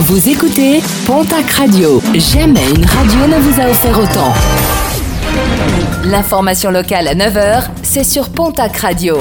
Vous écoutez Pontac Radio. Jamais une radio ne vous a offert autant. L'information locale à 9h, c'est sur Pontac Radio.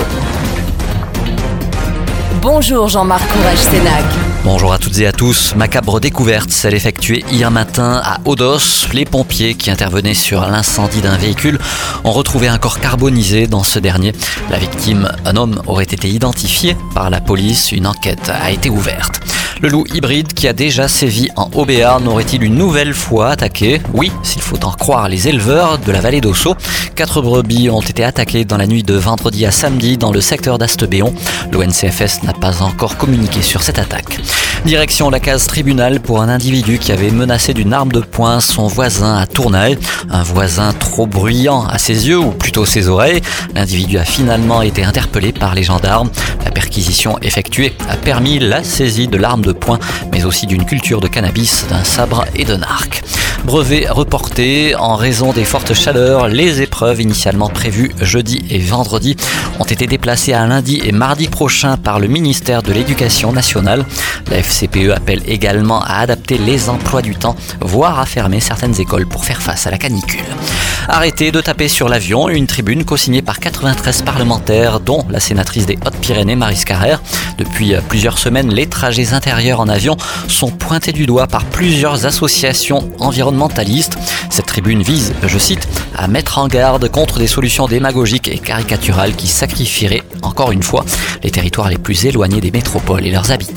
Bonjour Jean-Marc Courage Sénac. Bonjour à toutes et à tous. Macabre découverte, celle effectuée hier matin à Odos. Les pompiers qui intervenaient sur l'incendie d'un véhicule ont retrouvé un corps carbonisé dans ce dernier. La victime, un homme, aurait été identifié par la police. Une enquête a été ouverte. Le loup hybride qui a déjà sévi en Haut-Béarn aurait-il une nouvelle fois attaqué Oui, s'il faut en croire les éleveurs de la vallée d'Osso. Quatre brebis ont été attaquées dans la nuit de vendredi à samedi dans le secteur d'Astebéon. L'ONCFS n'a pas encore communiqué sur cette attaque. Direction la case tribunal pour un individu qui avait menacé d'une arme de poing son voisin à Tournai. Un voisin trop bruyant à ses yeux ou plutôt ses oreilles. L'individu a finalement été interpellé par les gendarmes. Perquisition effectuée a permis la saisie de l'arme de poing mais aussi d'une culture de cannabis, d'un sabre et d'un arc. Brevet reporté en raison des fortes chaleurs. Les épreuves initialement prévues jeudi et vendredi ont été déplacées à lundi et mardi prochain par le ministère de l'Éducation nationale. La FCPE appelle également à adapter les emplois du temps, voire à fermer certaines écoles pour faire face à la canicule. Arrêtez de taper sur l'avion, une tribune co-signée par 93 parlementaires, dont la sénatrice des Hautes-Pyrénées, Marie Carrère. Depuis plusieurs semaines, les trajets intérieurs en avion sont pointés du doigt par plusieurs associations environnementalistes. Cette tribune vise, je cite, à mettre en garde contre des solutions démagogiques et caricaturales qui sacrifieraient, encore une fois, les territoires les plus éloignés des métropoles et leurs habitants.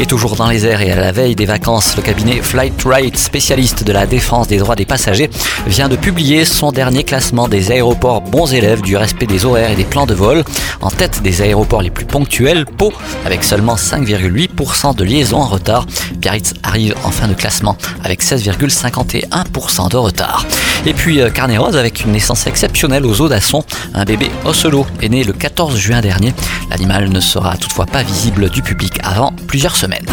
Et toujours dans les airs et à la veille des vacances, le cabinet Flight Right, spécialiste de la défense des droits des passagers, vient de publier son dernier classement des aéroports bons élèves du respect des horaires et des plans de vol. En tête des aéroports les plus ponctuels, Pau, avec seulement 5,8% de liaisons en retard. Biarritz arrive en fin de classement avec 16,51% de retard. Et puis euh, Carnet avec une naissance exceptionnelle aux eaux d'Asson. Un bébé Ocelot est né le 14 juin dernier. L'animal ne sera toutefois pas visible du public avant plusieurs semaines.